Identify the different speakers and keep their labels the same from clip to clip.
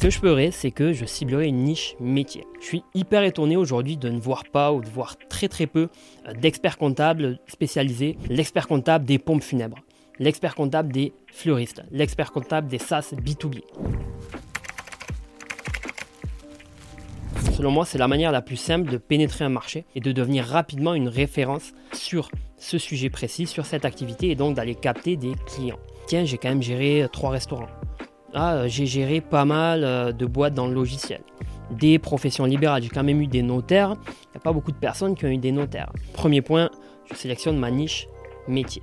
Speaker 1: Ce que je ferais, c'est que je ciblerai une niche métier. Je suis hyper étonné aujourd'hui de ne voir pas ou de voir très très peu euh, d'experts comptables spécialisés. L'expert comptable des pompes funèbres, l'expert comptable des fleuristes, l'expert comptable des SaaS B2B. Selon moi, c'est la manière la plus simple de pénétrer un marché et de devenir rapidement une référence sur ce sujet précis, sur cette activité et donc d'aller capter des clients. Tiens, j'ai quand même géré trois restaurants. Ah, euh, j'ai géré pas mal euh, de boîtes dans le logiciel. Des professions libérales, j'ai quand même eu des notaires. Il n'y a pas beaucoup de personnes qui ont eu des notaires. Premier point, je sélectionne ma niche métier.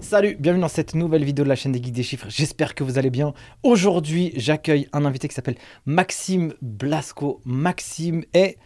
Speaker 2: Salut, bienvenue dans cette nouvelle vidéo de la chaîne des Geeks des chiffres. J'espère que vous allez bien. Aujourd'hui, j'accueille un invité qui s'appelle Maxime Blasco. Maxime est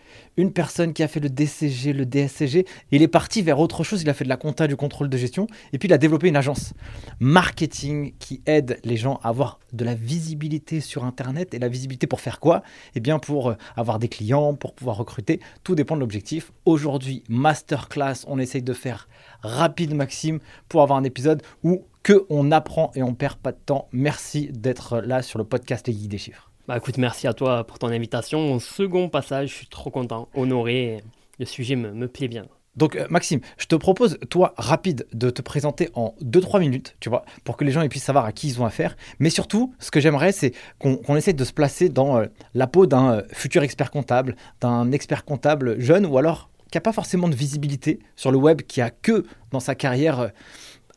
Speaker 2: une personne qui a fait le DCG, le DSCG. Il est parti vers autre chose. Il a fait de la compta, du contrôle de gestion. Et puis, il a développé une agence marketing qui aide les gens à avoir de la visibilité sur Internet. Et la visibilité pour faire quoi? Eh bien, pour euh, avoir des clients, pour pouvoir recruter. Tout dépend de l'objectif. Aujourd'hui, masterclass, on essaye de faire rapide, Maxime, pour avoir un épisode où que on apprend et on perd pas de temps. Merci d'être là sur le podcast Les Guides des Chiffres.
Speaker 1: Bah écoute, merci à toi pour ton invitation. Mon second passage, je suis trop content, honoré. Le sujet me, plaît bien.
Speaker 2: Donc euh, Maxime, je te propose, toi, rapide, de te présenter en 2-3 minutes, tu vois, pour que les gens puissent savoir à qui ils ont affaire. Mais surtout, ce que j'aimerais, c'est qu'on essaie de se placer dans euh, la peau d'un euh, futur expert comptable, d'un expert comptable jeune, ou alors qui n'a pas forcément de visibilité sur le web, qui a que dans sa carrière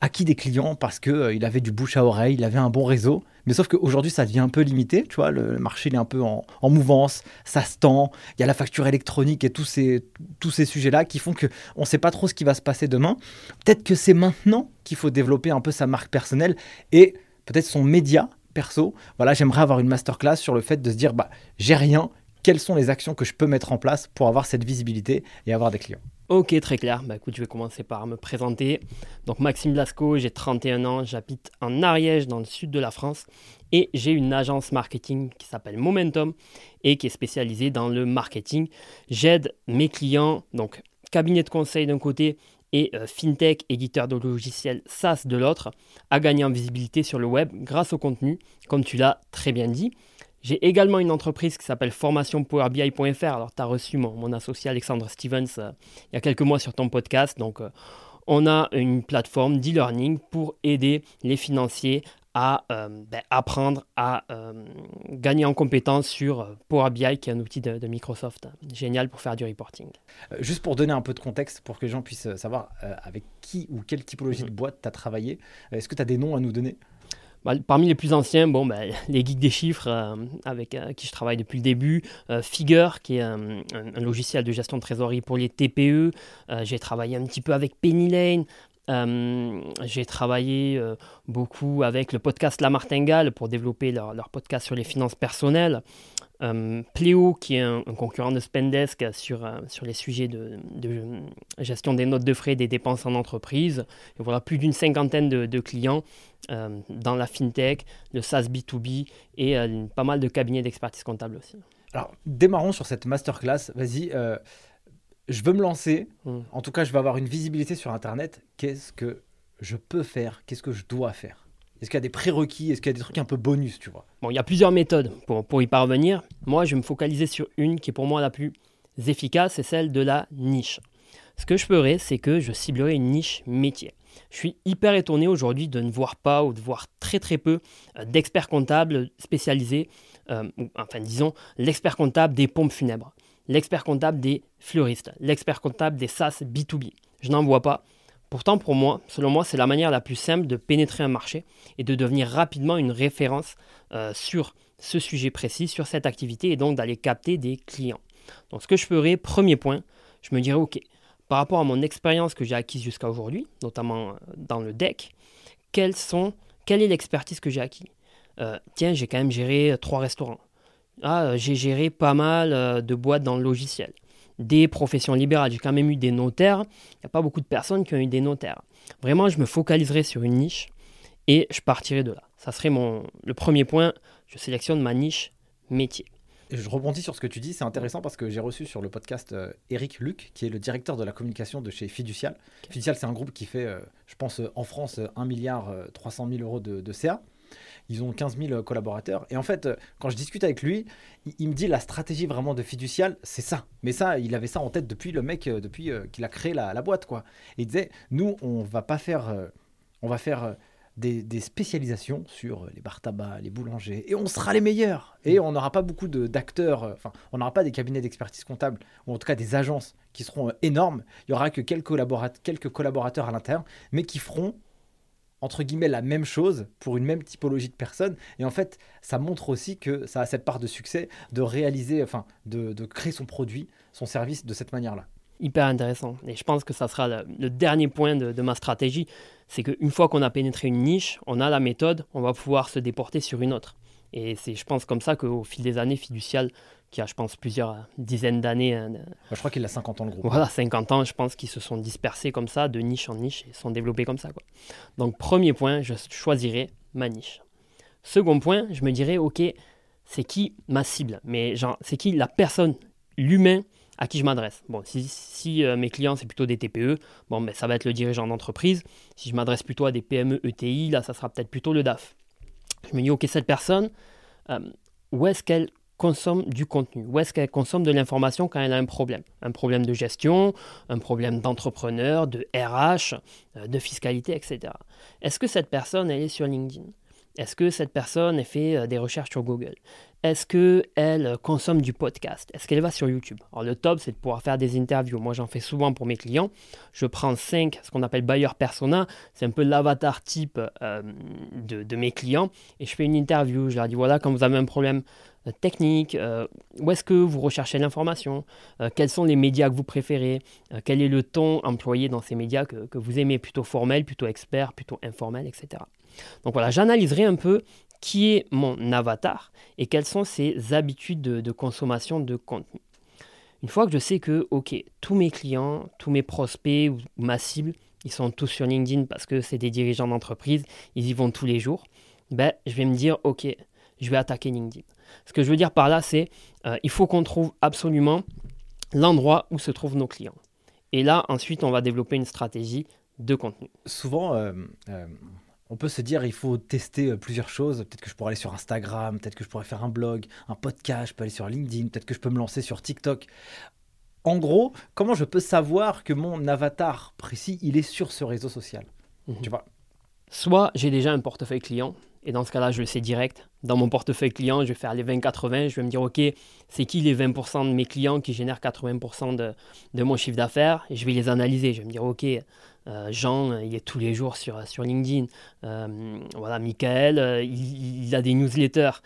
Speaker 2: acquis des clients parce qu'il euh, il avait du bouche à oreille, il avait un bon réseau. Mais sauf qu'aujourd'hui, ça devient un peu limité. Tu vois, le marché est un peu en, mouvance, ça se tend. Il y a la facture électronique et tous ces, tous ces sujets-là qui font qu'on ne sait pas trop ce qui va se passer demain. Peut-être que c'est maintenant qu'il faut développer un peu sa marque personnelle et peut-être son média perso. Voilà, j'aimerais avoir une masterclass sur le fait de se dire, bah, j'ai rien, quelles sont les actions que je peux mettre en place pour avoir cette visibilité et avoir des clients?
Speaker 1: Ok, très clair. Bah, écoute, je vais commencer par me présenter. Donc, Maxime Blasco, j'ai 31 ans, j'habite en Ariège, dans le sud de la France, et j'ai une agence marketing qui s'appelle Momentum et qui est spécialisée dans le marketing. J'aide mes clients, donc cabinet de conseil d'un côté et euh, fintech, éditeur de logiciels SaaS de l'autre, à gagner en visibilité sur le web grâce au contenu, comme tu l'as très bien dit. J'ai également une entreprise qui s'appelle formationpowerbi.fr. Alors, tu as reçu mon, associé Alexandre Stevens euh, il y a quelques mois sur ton podcast. Donc, euh, on a une plateforme d'e-learning pour aider les financiers à euh, ben, apprendre à gagner en compétences sur Power BI, qui est un outil de, Microsoft génial pour faire du reporting.
Speaker 2: juste pour donner un peu de contexte, pour que les gens puissent savoir avec qui ou quelle typologie mhm. de boîte tu as travaillé, est-ce que tu as des noms à nous donner?
Speaker 1: Bah, parmi les plus anciens, bon, bah, les geeks des chiffres euh, avec euh, qui je travaille depuis le début, euh, Figure qui est un, logiciel de gestion de trésorerie pour les TPE. j'ai travaillé un petit peu avec Penny Lane. J'ai travaillé beaucoup avec le podcast La Martingale pour développer leur, podcast sur les finances personnelles. Euh, Pléo, qui est un, concurrent de Spendesk sur, euh, sur les sujets de, gestion des notes de frais des dépenses en entreprise. Et voilà, plus d'une cinquantaine de, clients euh, dans la fintech, le SaaS B2B et pas mal de cabinets d'expertise comptable aussi.
Speaker 2: Alors, démarrons sur cette masterclass. Vas-y, je veux me lancer. Hmm. En tout cas, je veux avoir une visibilité sur Internet. Qu'est-ce que je peux faire? Qu'est-ce que je dois faire? Est-ce qu'il y a des prérequis? Est-ce qu'il y a des trucs un peu bonus, tu vois?
Speaker 1: Bon, il y a plusieurs méthodes pour, pour y parvenir. Moi, je vais me focaliser sur une qui est pour moi la plus efficace, c'est celle de la niche. Ce que je ferai, c'est que je ciblerai une niche métier. Je suis hyper étonné aujourd'hui de ne voir pas ou de voir très très peu euh, d'experts comptables spécialisés, euh, enfin disons l'expert comptable des pompes funèbres, l'expert comptable des fleuristes, l'expert comptable des SaaS B2B. Je n'en vois pas. Pourtant, pour moi, selon moi, c'est la manière la plus simple de pénétrer un marché et de devenir rapidement une référence euh, sur ce sujet précis, sur cette activité, et donc d'aller capter des clients. Donc ce que je ferai, premier point, je me dirais, OK, par rapport à mon expérience que j'ai acquise jusqu'à aujourd'hui, notamment euh, dans le deck, quelle est l'expertise que j'ai acquise euh, Tiens, j'ai quand même géré trois restaurants. Ah, j'ai géré pas mal de boîtes dans le logiciel des professions libérales. J'ai quand même eu des notaires. Il n'y a pas beaucoup de personnes qui ont eu des notaires. Vraiment, je me focaliserai sur une niche et je partirai de là. Ça serait mon, le premier point. Je sélectionne ma niche métier.
Speaker 2: je rebondis sur ce que tu dis, c'est intéressant parce que j'ai reçu sur le podcast euh, Eric Luc, qui est le directeur de la communication de chez Fiducial. Fiducial, c'est un groupe qui fait, euh, je pense, euh, en France, 1 milliard 300 000 euros de, CA. Ils ont 15 000 collaborateurs. Et en fait, quand je discute avec lui, il, me dit la stratégie vraiment de Fiducial, c'est ça. Mais ça, il avait ça en tête depuis le mec, depuis qu'il a créé la, la, boîte, quoi. Et il disait, nous, on va pas faire, on va faire des, spécialisations sur les bars tabac, les boulangers, et on sera les meilleurs. Et on n'aura pas beaucoup d'acteurs, euh, enfin, on n'aura pas des cabinets d'expertise comptable, ou en tout cas des agences qui seront euh, énormes. Il y aura que quelques, collaborateurs, quelques collaborateurs à l'intérieur, mais qui feront, entre guillemets, la même chose pour une même typologie de personnes. Et en fait, ça montre aussi que ça a cette part de succès de réaliser, enfin, de créer son produit, son service de cette manière-là
Speaker 1: hyper intéressant. Et je pense que ça sera le, dernier point de, ma stratégie. C'est qu'une fois qu'on a pénétré une niche, on a la méthode, on va pouvoir se déporter sur une autre. Et c'est, je pense, comme ça qu'au fil des années, Fiducial, qui a, je pense, plusieurs dizaines d'années. Hein,
Speaker 2: je crois qu'il a 50 ans le groupe.
Speaker 1: Voilà, 50 ans, je pense qu'ils se sont dispersés comme ça, de niche en niche, et sont développés comme ça. Quoi. Donc, premier point, je choisirai ma niche. Second point, je me dirais, OK, c'est qui ma cible? Mais genre, c'est qui la personne, l'humain à qui je m'adresse? Bon, si, euh, mes clients, c'est plutôt des TPE, bon, ben, ça va être le dirigeant d'entreprise. Si je m'adresse plutôt à des PME, ETI, là, ça sera peut-être plutôt le DAF. Je me dis, OK, cette personne, euh, où est-ce qu'elle consomme du contenu? Où est-ce qu'elle consomme de l'information quand elle a un problème? Un problème de gestion, un problème d'entrepreneur, de RH, euh, de fiscalité, etc. Est-ce que cette personne, elle est sur LinkedIn? Est-ce que cette personne fait euh, des recherches sur Google? Est-ce qu'elle consomme du podcast? Est-ce qu'elle va sur YouTube? Alors le top, c'est de pouvoir faire des interviews. Moi, j'en fais souvent pour mes clients. Je prends 5, ce qu'on appelle buyer persona. C'est un peu l'avatar type euh, de, mes clients. Et je fais une interview. Je leur dis, voilà, quand vous avez un problème euh, technique, où est-ce que vous recherchez l'information, quels sont les médias que vous préférez, quel est le ton employé dans ces médias que, que vous aimez, plutôt formel, plutôt expert, plutôt informel, etc. Donc voilà, j'analyserai un peu qui est mon avatar et quelles sont ses habitudes de, consommation de contenu. Une fois que je sais que, ok, tous mes clients, tous mes prospects ma cible, ils sont tous sur LinkedIn parce que c'est des dirigeants d'entreprise, ils y vont tous les jours, ben, je vais me dire, ok, je vais attaquer LinkedIn. Ce que je veux dire par là, c'est euh, il faut qu'on trouve absolument l'endroit où se trouvent nos clients. Et là, ensuite, on va développer une stratégie de contenu.
Speaker 2: Souvent, euh, euh, on peut se dire il faut tester euh, plusieurs choses. Peut-être que je pourrais aller sur Instagram, peut-être que je pourrais faire un blog, un podcast, je peux aller sur LinkedIn, peut-être que je peux me lancer sur TikTok. En gros, comment je peux savoir que mon avatar précis, il est sur ce réseau social?
Speaker 1: Mhm. Tu vois? Soit j'ai déjà un portefeuille client, et dans ce cas-là, je le sais direct. Dans mon portefeuille client, je vais faire les 20-80. Je vais me dire, OK, c'est qui les 20% de mes clients qui génèrent 80% de, de, mon chiffre d'affaires? Et je vais les analyser. Je vais me dire, OK, euh, Jean, il est tous les jours sur, sur LinkedIn. Euh, voilà, Michael, euh, il, a des newsletters.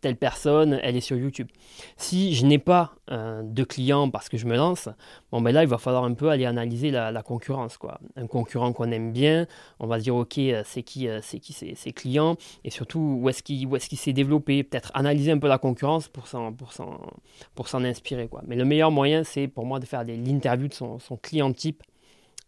Speaker 1: telle personne, elle est sur YouTube. Si je n'ai pas de clients parce que je me lance, bon, ben là, il va falloir un peu aller analyser la, concurrence. Quoi. Un concurrent qu'on aime bien, on va se dire, OK, c'est qui, c'est qui ses, clients et surtout où est-ce qu'il est s'est développé? Peut-être analyser un peu la concurrence pour s'en, inspirer. Quoi. Mais le meilleur moyen, c'est pour moi de faire l'interview de son, son client type euh,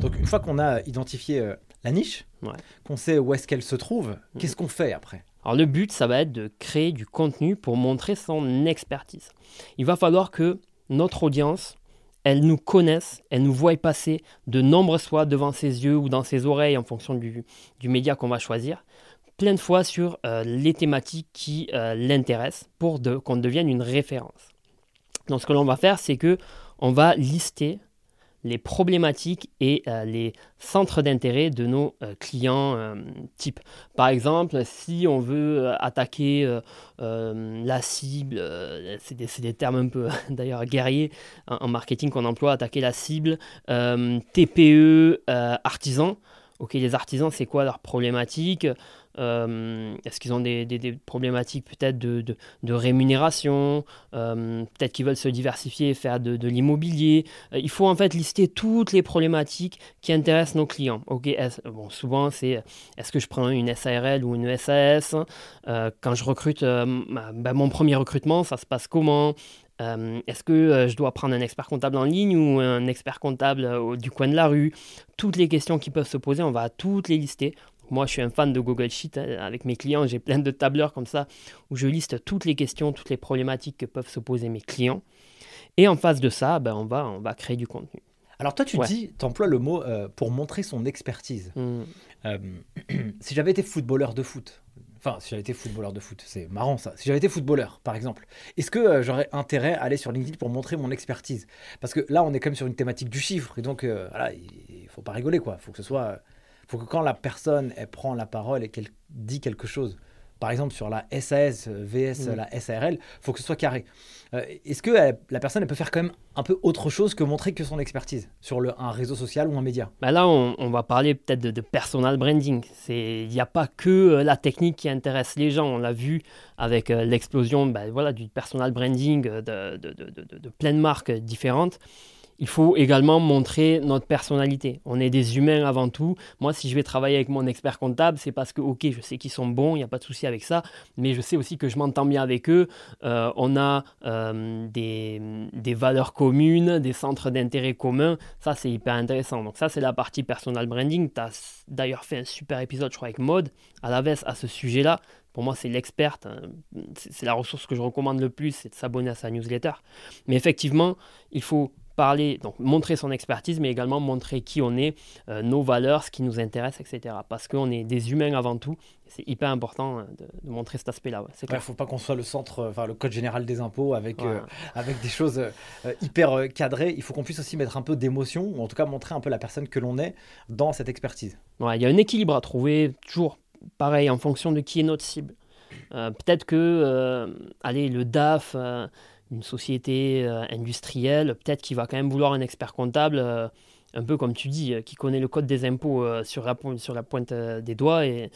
Speaker 2: Donc une fois qu'on a identifié euh, la niche, qu'on sait où est-ce qu'elle se trouve, mhm. qu'est-ce qu'on fait après?
Speaker 1: Alors le but, ça va être de créer du contenu pour montrer son expertise. Il va falloir que notre audience, elle nous connaisse, elle nous voie passer de nombreuses fois devant ses yeux ou dans ses oreilles en fonction du, média qu'on va choisir, plein de fois sur euh, les thématiques qui euh, l'intéressent pour qu'on devienne une référence. Donc ce que l'on va faire, c'est que on va lister les problématiques et euh, les centres d'intérêt de nos euh, clients euh, type. Par exemple, si on veut attaquer la cible, c'est des, termes un peu d'ailleurs guerriers en, marketing qu'on emploie, attaquer la cible TPE artisan. ok, les artisans, c'est quoi leur problématique? Euh, Est-ce qu'ils ont des, problématiques peut-être de, rémunération euh, Peut-être qu'ils veulent se diversifier et faire de, l'immobilier euh, Il faut en fait lister toutes les problématiques qui intéressent nos clients. Ok, bon, souvent, c'est est-ce que je prends une SARL ou une SAS Quand je recrute, ben, mon premier recrutement, ça se passe comment? Est-ce que je dois prendre un expert comptable en ligne ou un expert comptable du coin de la rue? Toutes les questions qui peuvent se poser, on va toutes les lister. Moi, je suis un fan de Google Sheet avec mes clients. J'ai plein de tableurs comme ça où je liste toutes les questions, toutes les problématiques que peuvent se poser mes clients. Et en face de ça, ben, on, va, on va créer du contenu.
Speaker 2: Alors toi, tu dis, tu emploies le mot pour montrer son expertise. Mmh. si j'avais été footballeur de foot, Enfin, si j'avais été footballeur de foot, c'est marrant ça. Si j'avais été footballeur, par exemple, est-ce que euh, j'aurais intérêt à aller sur LinkedIn pour montrer mon expertise? Parce que là, on est quand même sur une thématique du chiffre, et donc euh, voilà, il faut pas rigoler quoi. Il faut que ce soit, faut que quand la personne elle prend la parole et qu'elle dit quelque chose, par exemple sur la SAS vs mm. la SARL, faut que ce soit carré. Euh, est-ce que la personne elle peut faire quand même un peu autre chose que montrer que son expertise sur le, un réseau social ou un média?
Speaker 1: Bah Là, on, va parler peut-être de, personal branding. Il n'y a pas que euh, la technique qui intéresse les gens. On l'a vu avec euh, l'explosion bah, voilà, du personal branding de, de plein de marques différentes il faut également montrer notre personnalité. On est des humains avant tout. Moi, si je vais travailler avec mon expert comptable, c'est parce que, ok, je sais qu'ils sont bons, il n'y a pas de souci avec ça, mais je sais aussi que je m'entends bien avec eux. Euh, on a euh, des, valeurs communes, des centres d'intérêt communs. Ça, c'est hyper intéressant. Donc ça, c'est la partie personal branding. Tu as d'ailleurs fait un super épisode, je crois, avec Mode, à la veste, à ce sujet-là. Pour moi, c'est l'experte. Hein. C'est la ressource que je recommande le plus, c'est de s'abonner à sa newsletter. Mais effectivement, il faut parler, donc montrer son expertise, mais également montrer qui on est, euh, nos valeurs, ce qui nous intéresse, etc. Parce qu'on est des humains avant tout. C'est hyper important hein, de, montrer cet aspect-là.
Speaker 2: Il ne faut pas qu'on soit le centre, enfin le code général des impôts avec, euh, avec des choses euh, hyper cadrées. Il faut qu'on puisse aussi mettre un peu d'émotion, ou en tout cas montrer un peu la personne que l'on est dans cette expertise.
Speaker 1: il y a un équilibre à trouver, toujours pareil, en fonction de qui est notre cible. Peut-être que, allez, le DAF une société euh, industrielle, peut-être qu'il va quand même vouloir un expert comptable, euh, un peu comme tu dis, euh, qui connaît le code des impôts sur, la, pointe des doigts et,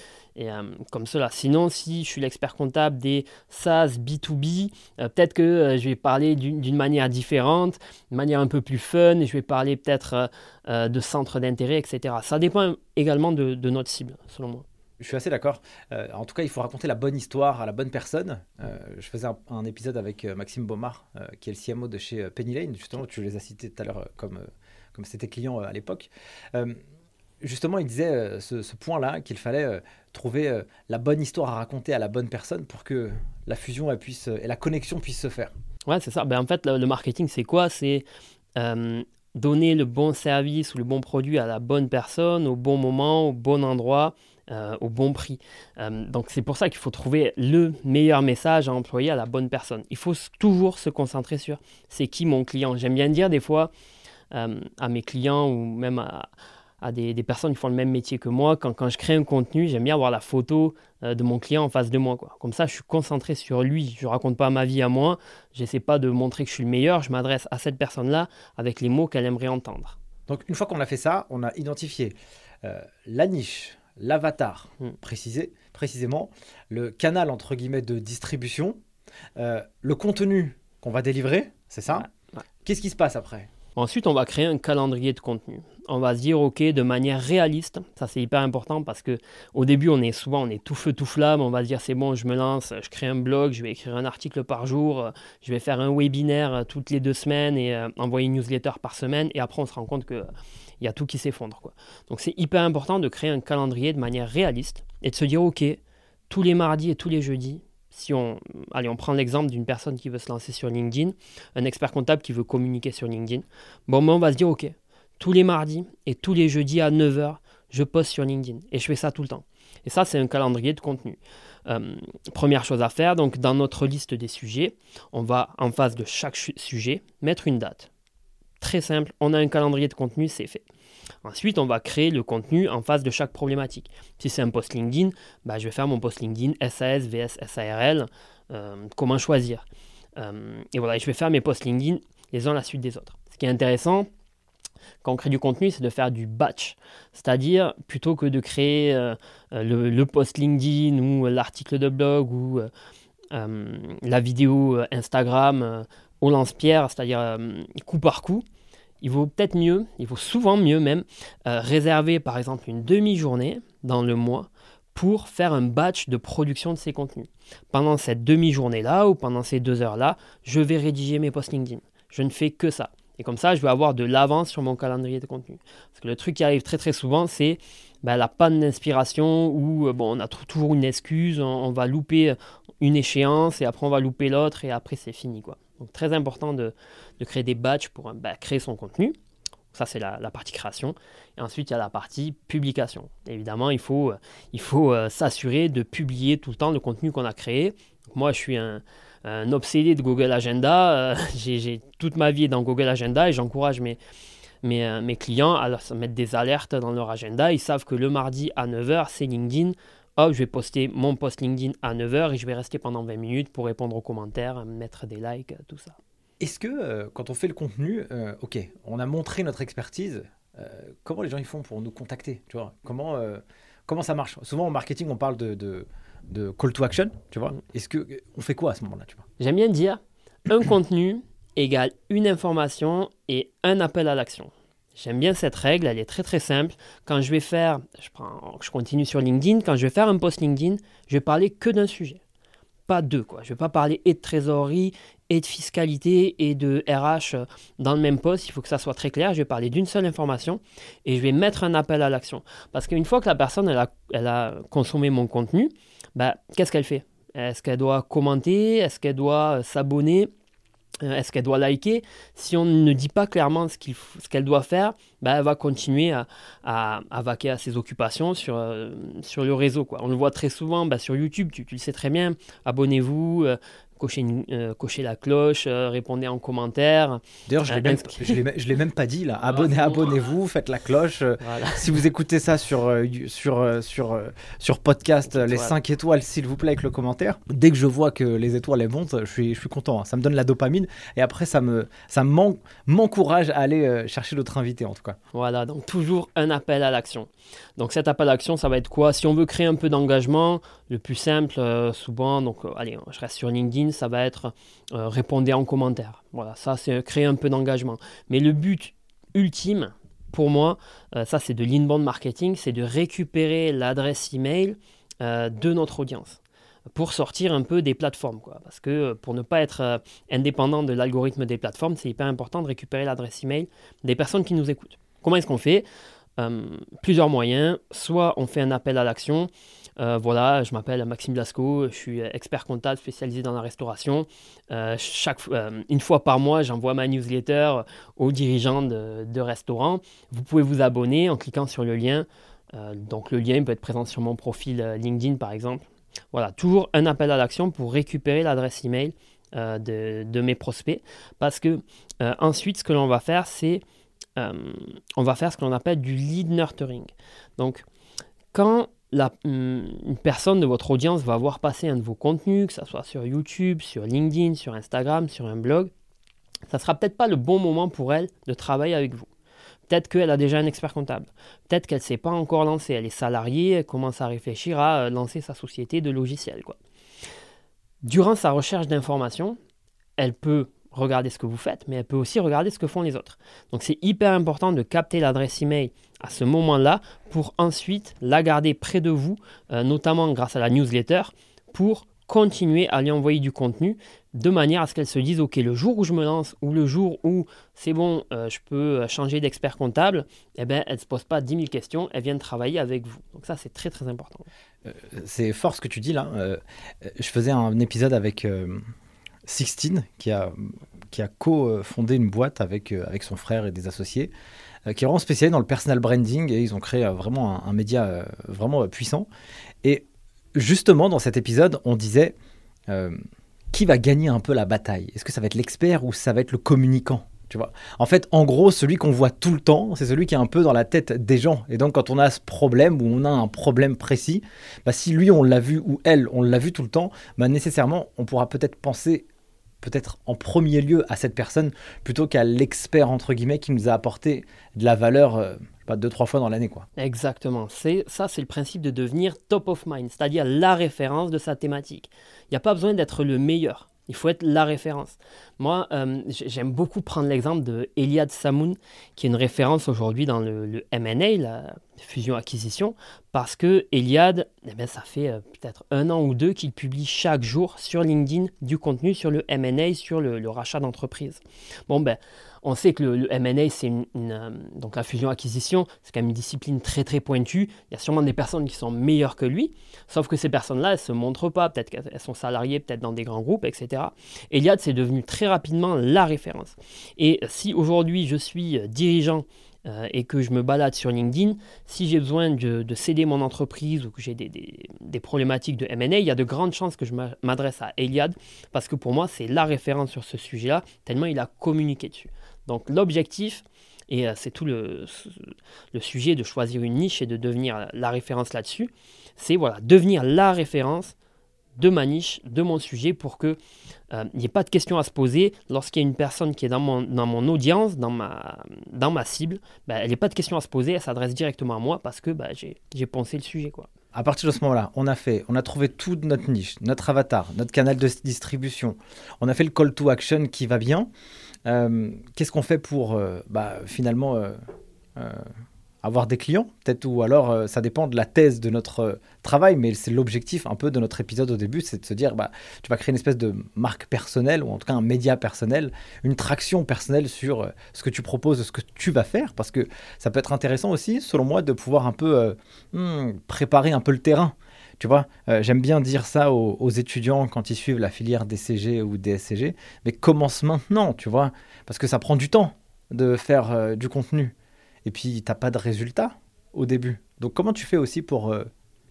Speaker 1: comme cela. Sinon, si je suis l'expert comptable des SaaS B2B, peut-être que je vais parler d'une manière différente, de manière un peu plus fun, et je vais parler peut-être de centres d'intérêt, etc. Ça dépend également de notre cible, selon moi.
Speaker 2: Je suis assez d'accord. Euh, en tout cas, il faut raconter la bonne histoire à la bonne personne. Euh, je faisais un, épisode avec euh, Maxime Baumard, qui est le CMO de chez Penny Lane, justement, tu les as cités tout à l'heure comme, comme c'était client à l'époque. justement, il disait ce, point-là, qu'il fallait trouver la bonne histoire à raconter à la bonne personne pour que la fusion puisse, et la connexion puisse se faire.
Speaker 1: Ouais, c'est ça. Ben, en fait, le marketing, c'est quoi? C'est donner le bon service ou le bon produit à la bonne personne, au bon moment, au bon endroit euh, au bon prix. Euh, donc c'est pour ça qu'il faut trouver le meilleur message à employer à la bonne personne. Il faut toujours se concentrer sur c'est qui mon client? J'aime bien dire des fois euh, à mes clients ou même à, des, personnes qui font le même métier que moi, quand, quand je crée un contenu, j'aime bien avoir la photo de mon client en face de moi. Quoi. Comme ça, je suis concentré sur lui. Je ne raconte pas ma vie à moi. Je n'essaie pas de montrer que je suis le meilleur. Je m'adresse à cette personne-là avec les mots qu'elle aimerait entendre.
Speaker 2: Donc une fois qu'on a fait ça, on a identifié la niche, l'avatar, hmm. précisément, le canal entre guillemets de distribution, euh, le contenu qu'on va délivrer, c'est ça Qu'est-ce qui se passe après
Speaker 1: Ensuite, on va créer un calendrier de contenu. On va se dire, OK, de manière réaliste, ça c'est hyper important parce que au début, on est souvent, on est tout feu, tout flamme, on va se dire, c'est bon, je me lance, je crée un blog, je vais écrire un article par jour, je vais faire un webinaire toutes les deux semaines et euh, envoyer une newsletter par semaine, et après, on se rend compte que il y a tout qui s'effondre. Quoi. Donc c'est hyper important de créer un calendrier de manière réaliste et de se dire, OK, tous les mardis et tous les jeudis, si on, allez, on prend l'exemple d'une personne qui veut se lancer sur LinkedIn, un expert comptable qui veut communiquer sur LinkedIn, bon, ben, on va se dire, OK, tous les mardis et tous les jeudis à 9h, je poste sur LinkedIn et je fais ça tout le temps. Et ça, c'est un calendrier de contenu. Euh, première chose à faire, donc dans notre liste des sujets, on va en face de chaque sujet mettre une date. Très simple, on a un calendrier de contenu, c'est fait. Ensuite, on va créer le contenu en face de chaque problématique. Si c'est un post LinkedIn, bah, je vais faire mon post LinkedIn SAS vs SARL. Euh, comment choisir euh, Et voilà, je vais faire mes posts LinkedIn les uns la suite des autres. Ce qui est intéressant, Quand on crée du contenu, c'est de faire du batch. C'est-à-dire, plutôt que de créer euh, le, le, post LinkedIn ou l'article de blog ou la vidéo Instagram au lance-pierre, c'est-à-dire coup par coup, il vaut peut-être mieux, il vaut souvent mieux même, réserver par exemple une demi-journée dans le mois pour faire un batch de production de ces contenus. Pendant cette demi-journée-là ou pendant ces deux heures-là, je vais rédiger mes posts LinkedIn. Je ne fais que ça. Et comme ça, je vais avoir de l'avance sur mon calendrier de contenu. Parce que le truc qui arrive très très souvent, c'est ben, la panne d'inspiration où euh, bon, on a toujours une excuse, on, va louper une échéance et après on va louper l'autre et après c'est fini. Quoi. Donc très important de, créer des batchs pour ben, créer son contenu. Ça, c'est la, partie création. Et ensuite, il y a la partie publication. Évidemment, il faut, il faut euh, s'assurer de publier tout le temps le contenu qu'on a créé. moi, je suis un, obsédé de Google Agenda. Euh, j'ai toute ma vie dans Google Agenda et j'encourage mes, euh, mes, clients à mettre des alertes dans leur agenda. Ils savent que le mardi à 9h, c'est LinkedIn. Hop, je vais poster mon post LinkedIn à 9h et je vais rester pendant 20 minutes pour répondre aux commentaires, mettre des likes, tout ça.
Speaker 2: Est-ce que euh, quand on fait le contenu, euh, ok, on a montré notre expertise, euh, comment les gens ils font pour nous contacter tu vois? Comment, comment ça marche? Souvent en marketing, on parle de, de, call to action, tu vois. Est-ce que on fait quoi à ce moment-là tu vois?
Speaker 1: J'aime bien dire un contenu égale une information et un appel à l'action. J'aime bien cette règle, elle est très très simple. Quand je vais faire, je, prends, je continue sur LinkedIn, quand je vais faire un post LinkedIn, je vais parler que d'un sujet pas deux. Quoi. Je ne vais pas parler et de trésorerie, et de fiscalité, et de RH dans le même poste. Il faut que ça soit très clair. Je vais parler d'une seule information et je vais mettre un appel à l'action. Parce qu'une fois que la personne elle a, elle a consommé mon contenu, bah, qu'est-ce qu'elle fait? Est-ce qu'elle doit commenter? Est-ce qu'elle doit s'abonner? Est-ce qu'elle doit liker? Si on ne dit pas clairement ce qu'elle doit faire, bah, elle va continuer à, vaquer à ses occupations sur, euh, sur le réseau. Quoi. On le voit très souvent bah, sur YouTube, tu, tu, le sais très bien. Abonnez-vous, euh, cocher, euh, la cloche, euh, répondez en commentaire.
Speaker 2: D'ailleurs, je ne euh, l'ai même, pas dit là. Abonnez, abonnez-vous, faites la cloche. Si vous écoutez ça sur, sur, sur, sur podcast, les 5 étoiles, s'il vous plaît, avec le commentaire. Dès que je vois que les étoiles elles montent, je suis, je suis content. Hein. Ça me donne la dopamine et après, ça me ça m'encourage à aller chercher d'autres invités en tout cas.
Speaker 1: Voilà, donc toujours un appel à l'action. Donc cet appel à l'action, ça va être quoi? Si on veut créer un peu d'engagement, le plus simple, souvent, donc allez, je reste sur LinkedIn ça va être euh, répondre en commentaire. Voilà, ça c'est créer un peu d'engagement. Mais le but ultime, pour moi, euh, ça c'est de l'inbound marketing, c'est de récupérer l'adresse email euh, de notre audience pour sortir un peu des plateformes. Parce que pour ne pas être indépendant de l'algorithme des plateformes, c'est hyper important de récupérer l'adresse email des personnes qui nous écoutent. Comment est-ce qu'on fait? Plusieurs moyens. Soit on fait un appel à l'action, euh, voilà, je m'appelle Maxime Blasco, je suis expert comptable spécialisé dans la restauration. Euh, chaque, euh, une fois par mois, j'envoie ma newsletter aux dirigeants de, restaurants. Vous pouvez vous abonner en cliquant sur le lien. donc le lien peut être présent sur mon profil LinkedIn par exemple. Voilà, toujours un appel à l'action pour récupérer l'adresse email de, de, mes prospects. Parce que ensuite, ce que l'on va faire, c'est on va faire ce que l'on appelle du lead nurturing. Donc, quand la, une personne de votre audience va voir passer un de vos contenus, que ce soit sur YouTube, sur LinkedIn, sur Instagram, sur un blog, ça sera peut-être pas le bon moment pour elle de travailler avec vous. Peut-être qu'elle a déjà un expert comptable. Peut-être qu'elle ne s'est pas encore lancée. Elle est salariée, elle commence à réfléchir à euh, lancer sa société de logiciels. Durant sa recherche d'informations, elle peut regarder ce que vous faites, mais elle peut aussi regarder ce que font les autres. Donc c'est hyper important de capter l'adresse email à ce moment-là pour ensuite la garder près de vous, euh, notamment grâce à la newsletter, pour continuer à lui envoyer du contenu de manière à ce qu'elle se dise ok le jour où je me lance ou le jour où c'est bon euh, je peux euh, changer d'expert comptable eh ben elle se pose pas 10 000 questions elle vient de travailler avec vous. Donc ça c'est très très important.
Speaker 2: C'est fort ce que tu dis là. Je faisais un épisode avec Sixtine, qui a, qui a co-fondé une boîte avec, euh, avec son frère et des associés, euh, qui est vraiment spécialisé dans le personal branding et ils ont créé euh, vraiment un, média vraiment puissant. Et justement, dans cet épisode, on disait qui va gagner un peu la bataille? Est-ce que ça va être l'expert ou ça va être le communicant? Tu vois? En fait, en gros, celui qu'on voit tout le temps, c'est celui qui est un peu dans la tête des gens. Et donc, quand on a ce problème ou on a un problème précis, bah, si lui on l'a vu ou elle on l'a vu tout le temps, bah, nécessairement on pourra peut-être penser peut-être en premier lieu à cette personne plutôt qu'à l'expert entre guillemets qui nous a apporté de la valeur euh, pas deux trois fois dans l'année quoi.
Speaker 1: Exactement. C'est ça c'est le principe de devenir top of mind, c'est-à-dire la référence de sa thématique. Il n'y a pas besoin d'être le meilleur. Il faut être la référence. Moi, euh, j'aime beaucoup prendre l'exemple de Eliad Samoun, qui est une référence aujourd'hui dans le, le M&A, la fusion-acquisition, parce que Eliad, eh ben, ça fait euh, peut-être un an ou deux qu'il publie chaque jour sur LinkedIn du contenu sur le M&A, sur le, le rachat d'entreprise. Bon, ben, on sait que le, M&A, c'est une, euh, donc la fusion-acquisition, c'est quand même une discipline très très pointue. Il y a sûrement des personnes qui sont meilleures que lui, sauf que ces personnes-là, elles se montrent pas. Peut-être qu'elles sont salariées, peut-être dans des grands groupes, etc. Eliade, c'est devenu très rapidement la référence. Et si aujourd'hui je suis dirigeant euh, et que je me balade sur LinkedIn, si j'ai besoin de, céder mon entreprise ou que j'ai des, problématiques de M&A, il y a de grandes chances que je m'adresse à Eliade parce que pour moi, c'est la référence sur ce sujet-là, tellement il a communiqué dessus. Donc l'objectif, et euh, c'est tout le, sujet de choisir une niche et de devenir la référence là-dessus, c'est voilà, devenir la référence de ma niche, de mon sujet, pour qu'il euh, n'y ait pas de questions à se poser lorsqu'il y a une personne qui est dans mon, dans mon audience, dans ma, dans ma cible, bah, elle n'y a pas de questions à se poser, elle s'adresse directement à moi parce que bah, j'ai pensé le sujet. Quoi.
Speaker 2: À partir de ce moment-là, on a fait, on a trouvé toute notre niche, notre avatar, notre canal de distribution. On a fait le call to action qui va bien. Euh, qu'est-ce qu'on fait pour euh, bah, finalement euh, avoir des clients Peut-être ou alors ça dépend de la thèse de notre travail, mais c'est l'objectif un peu de notre épisode au début, c'est de se dire bah, tu vas créer une espèce de marque personnelle ou en tout cas un média personnel, une traction personnelle sur ce que tu proposes, ce que tu vas faire, parce que ça peut être intéressant aussi, selon moi, de pouvoir un peu hmm, préparer un peu le terrain. Tu vois, euh, j'aime bien dire ça aux, étudiants quand ils suivent la filière DCG ou DSCG, mais commence maintenant, tu vois, parce que ça prend du temps de faire euh, du contenu. Et puis, tu n'as pas de résultat au début. Donc, comment tu fais aussi pour, euh,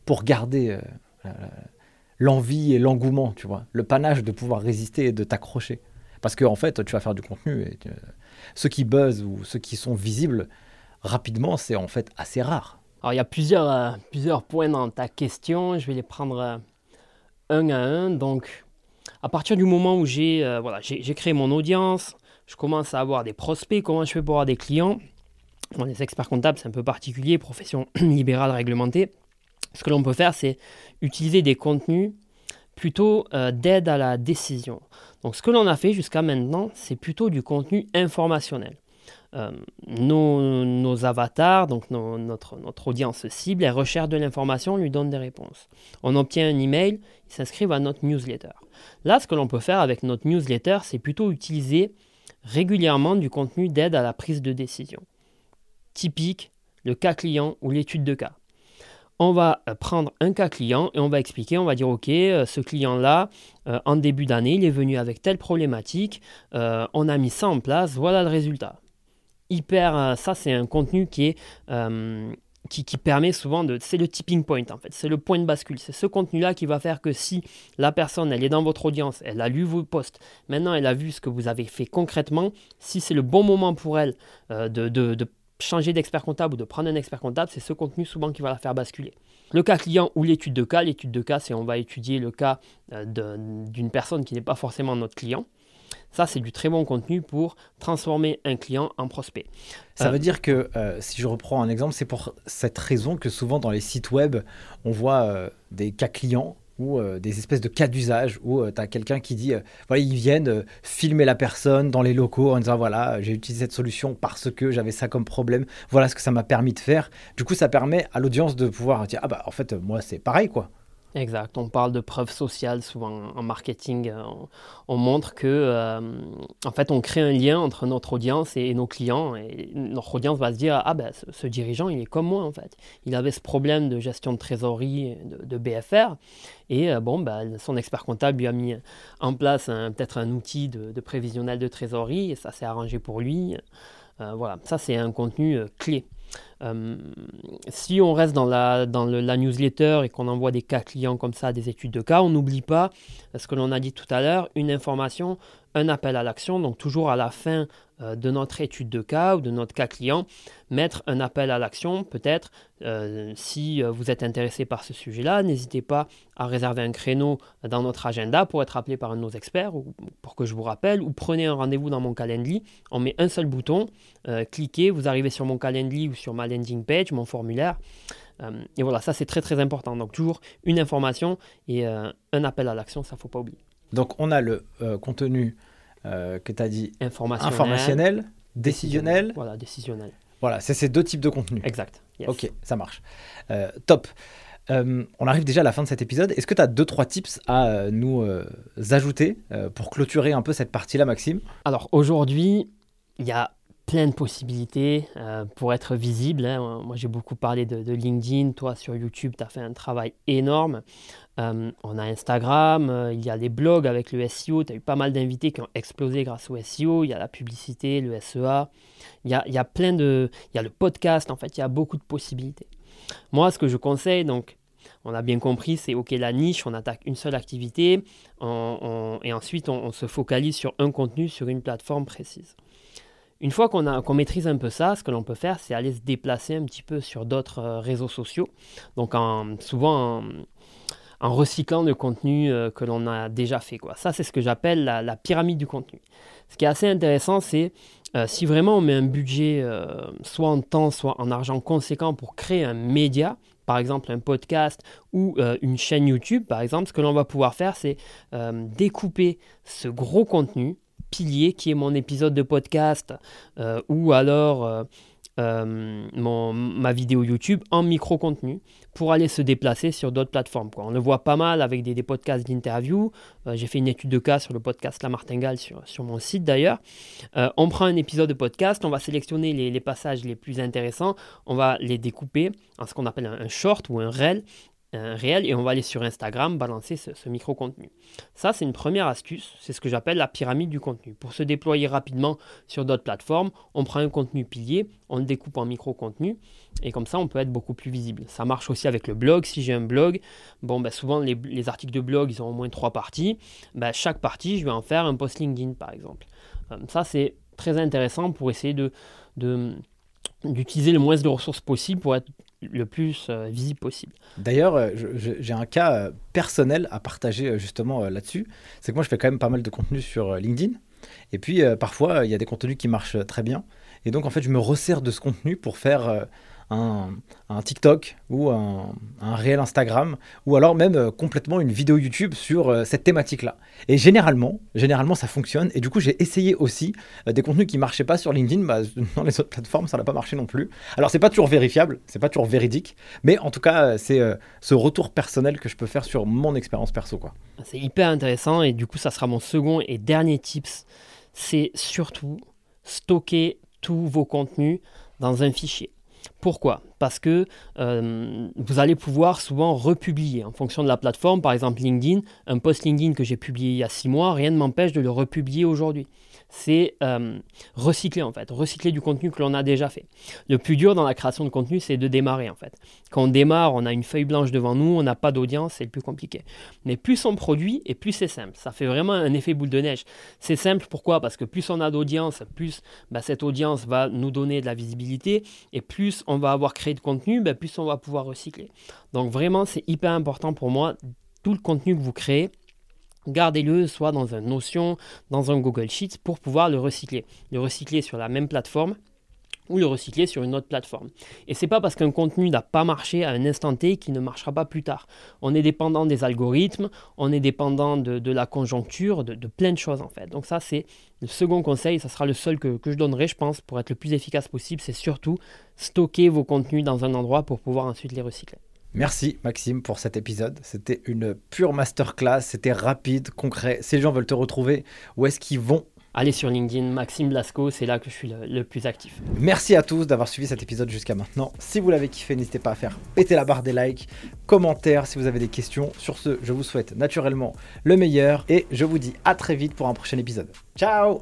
Speaker 2: pour garder l'envie et l'engouement, tu vois, le panache de pouvoir résister et de t'accrocher? Parce qu'en en fait, tu vas faire du contenu et ceux qui buzzent ou ceux qui sont visibles rapidement, c'est en fait assez rare.
Speaker 1: Alors, il y a plusieurs, euh, plusieurs points dans ta question. Je vais les prendre euh, un à un. Donc, à partir du moment où j'ai euh, voilà, j'ai créé mon audience, je commence à avoir des prospects, comment je fais pour avoir des clients? Les experts comptables, c'est un peu particulier, profession libérale réglementée. Ce que l'on peut faire, c'est utiliser des contenus plutôt d'aide à la décision. Donc, ce que l'on a fait jusqu'à maintenant, c'est plutôt du contenu informationnel. Euh, nos, avatars, donc notre, audience cible, elle recherche de l'information, on lui donne des réponses. On obtient un email, ils s'inscrivent à notre newsletter. Là, ce que l'on peut faire avec notre newsletter, c'est plutôt utiliser régulièrement du contenu d'aide à la prise de décision. Typique, le cas client ou l'étude de cas. On va euh, prendre un cas client et on va expliquer, on va dire, OK, euh, ce client-là, en début d'année, il est venu avec telle problématique, on a mis ça en place, voilà le résultat hyper. Euh, ça, c'est un contenu qui est. Euh, permet souvent de... C'est le tipping point en fait, c'est le point de bascule. C'est ce contenu-là qui va faire que si la personne, elle est dans votre audience, elle a lu vos posts, maintenant elle a vu ce que vous avez fait concrètement, si c'est le bon moment pour elle euh, de, de, changer d'expert comptable ou de prendre un expert comptable, c'est ce contenu souvent qui va la faire basculer. Le cas client ou l'étude de cas, l'étude de cas, c'est on va étudier le cas d'une personne qui n'est pas forcément notre client. Ça, c'est du très bon contenu pour transformer un client en prospect.
Speaker 2: Ça euh, veut dire que, euh, si je reprends un exemple, c'est pour cette raison que souvent dans les sites web, on voit euh, des cas clients ou des espèces de cas d'usage où tu as quelqu'un qui dit, voilà, ils viennent filmer la personne dans les locaux en disant, voilà, j'ai utilisé cette solution parce que j'avais ça comme problème, voilà ce que ça m'a permis de faire. Du coup, ça permet à l'audience de pouvoir dire, ah bah en fait, moi c'est pareil, quoi.
Speaker 1: Exact. On parle de preuves sociales souvent en marketing. Euh, on, montre que, euh, en fait, on crée un lien entre notre audience et, nos clients. Et notre audience va se dire ah ben ce, dirigeant il est comme moi en fait. Il avait ce problème de gestion de trésorerie de, BFR et euh, bon ben, son expert comptable lui a mis en place peut-être un outil de, prévisionnel de trésorerie et ça s'est arrangé pour lui. voilà, ça c'est un contenu clé. Euh, si on reste dans, la, dans la newsletter et qu'on envoie des cas clients comme ça, des études de cas, on n'oublie pas ce que l'on a dit tout à l'heure, une information, un appel à l'action. Donc toujours à la fin euh, de notre étude de cas ou de notre cas client, mettre un appel à l'action peut-être. Euh, si vous êtes intéressé par ce sujet-là, n'hésitez pas à réserver un créneau dans notre agenda pour être appelé par un de nos experts ou pour que je vous rappelle, ou prenez un rendez-vous dans mon calendrier. On met un seul bouton, cliquez, vous arrivez sur mon calendrier ou sur ma landing page, mon formulaire. et voilà, ça c'est très très important. Donc toujours une information et un appel à l'action, ça ne faut pas oublier.
Speaker 2: Donc on a le contenu euh, que tu as dit
Speaker 1: informationnel,
Speaker 2: informationnel décisionnel.
Speaker 1: Voilà, décisionnel.
Speaker 2: Voilà, c'est ces deux types de contenus.
Speaker 1: Exact.
Speaker 2: Ok, ça marche. Euh, top. Euh, on arrive déjà à la fin de cet épisode. Est-ce que tu as deux, trois tips à nous ajouter pour clôturer un peu cette partie-là, Maxime?
Speaker 1: Alors aujourd'hui, il y a plein de possibilités pour être visible. Hein. Moi, j'ai beaucoup parlé de, de, LinkedIn. Toi, sur YouTube, tu as fait un travail énorme. Euh, on a Instagram, euh, il y a les blogs avec le SEO. Tu as eu pas mal d'invités qui ont explosé grâce au SEO. Il y a la publicité, le SEA. Il y a, il y a plein de. Il y a le podcast, en fait, il y a beaucoup de possibilités. Moi, ce que je conseille, donc, on a bien compris, c'est OK, la niche, on attaque une seule activité et ensuite on, se focalise sur un contenu, sur une plateforme précise. Une fois qu'on maîtrise un peu ça, ce que l'on peut faire, c'est aller se déplacer un petit peu sur d'autres euh, réseaux sociaux. Donc en, souvent en, recyclant le contenu euh, que l'on a déjà fait. Ça, c'est ce que j'appelle la, pyramide du contenu. Ce qui est assez intéressant, c'est euh, si vraiment on met un budget, soit en temps, soit en argent conséquent pour créer un média, par exemple un podcast ou une chaîne YouTube, par exemple, ce que l'on va pouvoir faire, c'est découper ce gros contenu pilier qui est mon épisode de podcast ou alors euh, mon, ma vidéo YouTube en micro-contenu pour aller se déplacer sur d'autres plateformes. On le voit pas mal avec des, podcasts d'interview. Euh, j'ai fait une étude de cas sur le podcast La Martingale sur, mon site d'ailleurs. Euh, on prend un épisode de podcast, on va sélectionner les, les, passages les plus intéressants, on va les découper en ce qu'on appelle un, un short ou un reel réel et on va aller sur Instagram balancer ce, micro-contenu. Ça, c'est une première astuce, c'est ce que j'appelle la pyramide du contenu. Pour se déployer rapidement sur d'autres plateformes, on prend un contenu pilier, on le découpe en micro-contenu et comme ça, on peut être beaucoup plus visible. Ça marche aussi avec le blog. Si j'ai un blog, bon, ben souvent les, articles de blog, ils ont au moins trois parties. Ben, chaque partie, je vais en faire un post LinkedIn par exemple. Euh, ça, c'est très intéressant pour essayer de, de d'utiliser le moins de ressources possible pour être le plus euh, visible possible.
Speaker 2: D'ailleurs, euh, j'ai un cas euh, personnel à partager justement là-dessus. C'est que moi, je fais quand même pas mal de contenu sur LinkedIn. Et puis, parfois, il y a des contenus qui marchent très bien. Et donc, en fait, je me resserre de ce contenu pour faire un, TikTok ou un, réel Instagram ou alors même euh, complètement une vidéo YouTube sur euh, cette thématique-là. Et généralement, généralement ça fonctionne. Et du coup, j'ai essayé aussi euh, des contenus qui marchaient pas sur LinkedIn, bah, dans les autres plateformes, ça n'a pas marché non plus. Alors c'est pas toujours vérifiable, c'est pas toujours véridique, mais en tout cas, c'est ce retour personnel que je peux faire sur mon expérience perso, quoi.
Speaker 1: C'est hyper intéressant et du coup, ça sera mon second et dernier tips. C'est surtout stocker tous vos contenus dans un fichier. Pourquoi? Parce que euh, vous allez pouvoir souvent republier en fonction de la plateforme. Par exemple, LinkedIn, un post LinkedIn que j'ai publié il y a six mois, rien ne m'empêche de le republier aujourd'hui c'est euh, recycler en fait, recycler du contenu que l'on a déjà fait. Le plus dur dans la création de contenu, c'est de démarrer en fait. Quand on démarre, on a une feuille blanche devant nous, on n'a pas d'audience, c'est le plus compliqué. Mais plus on produit et plus c'est simple. Ça fait vraiment un effet boule de neige. C'est simple pourquoi? Parce que plus on a d'audience, plus bah, cette audience va nous donner de la visibilité et plus on va avoir créé de contenu, bah, plus on va pouvoir recycler. Donc vraiment, c'est hyper important pour moi, tout le contenu que vous créez gardez-le soit dans un Notion, dans un Google Sheets pour pouvoir le recycler. Le recycler sur la même plateforme ou le recycler sur une autre plateforme. Et c'est pas parce qu'un contenu n'a pas marché à un instant T qu'il ne marchera pas plus tard. On est dépendant des algorithmes, on est dépendant de, la conjoncture, de, plein de choses en fait. Donc ça c'est le second conseil, ça sera le seul que, que je donnerai je pense pour être le plus efficace possible, c'est surtout stocker vos contenus dans un endroit pour pouvoir ensuite les recycler.
Speaker 2: Merci Maxime pour cet épisode. C'était une pure masterclass, c'était rapide, concret. Si les gens veulent te retrouver, où est-ce qu'ils vont?
Speaker 1: Allez sur LinkedIn, Maxime Blasco, c'est là que je suis le, plus actif.
Speaker 2: Merci à tous d'avoir suivi cet épisode jusqu'à maintenant. Si vous l'avez kiffé, n'hésitez pas à faire péter la barre des likes, commentaires si vous avez des questions. Sur ce, je vous souhaite naturellement le meilleur et je vous dis à très vite pour un prochain épisode. Ciao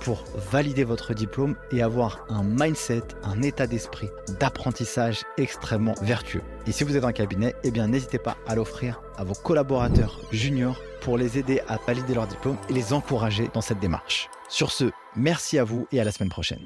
Speaker 2: pour valider votre diplôme et avoir un mindset, un état d'esprit d'apprentissage extrêmement vertueux. Et si vous êtes un cabinet, eh bien n'hésitez pas à l'offrir à vos collaborateurs juniors pour les aider à valider leur diplôme et les encourager dans cette démarche. Sur ce, merci à vous et à la semaine prochaine.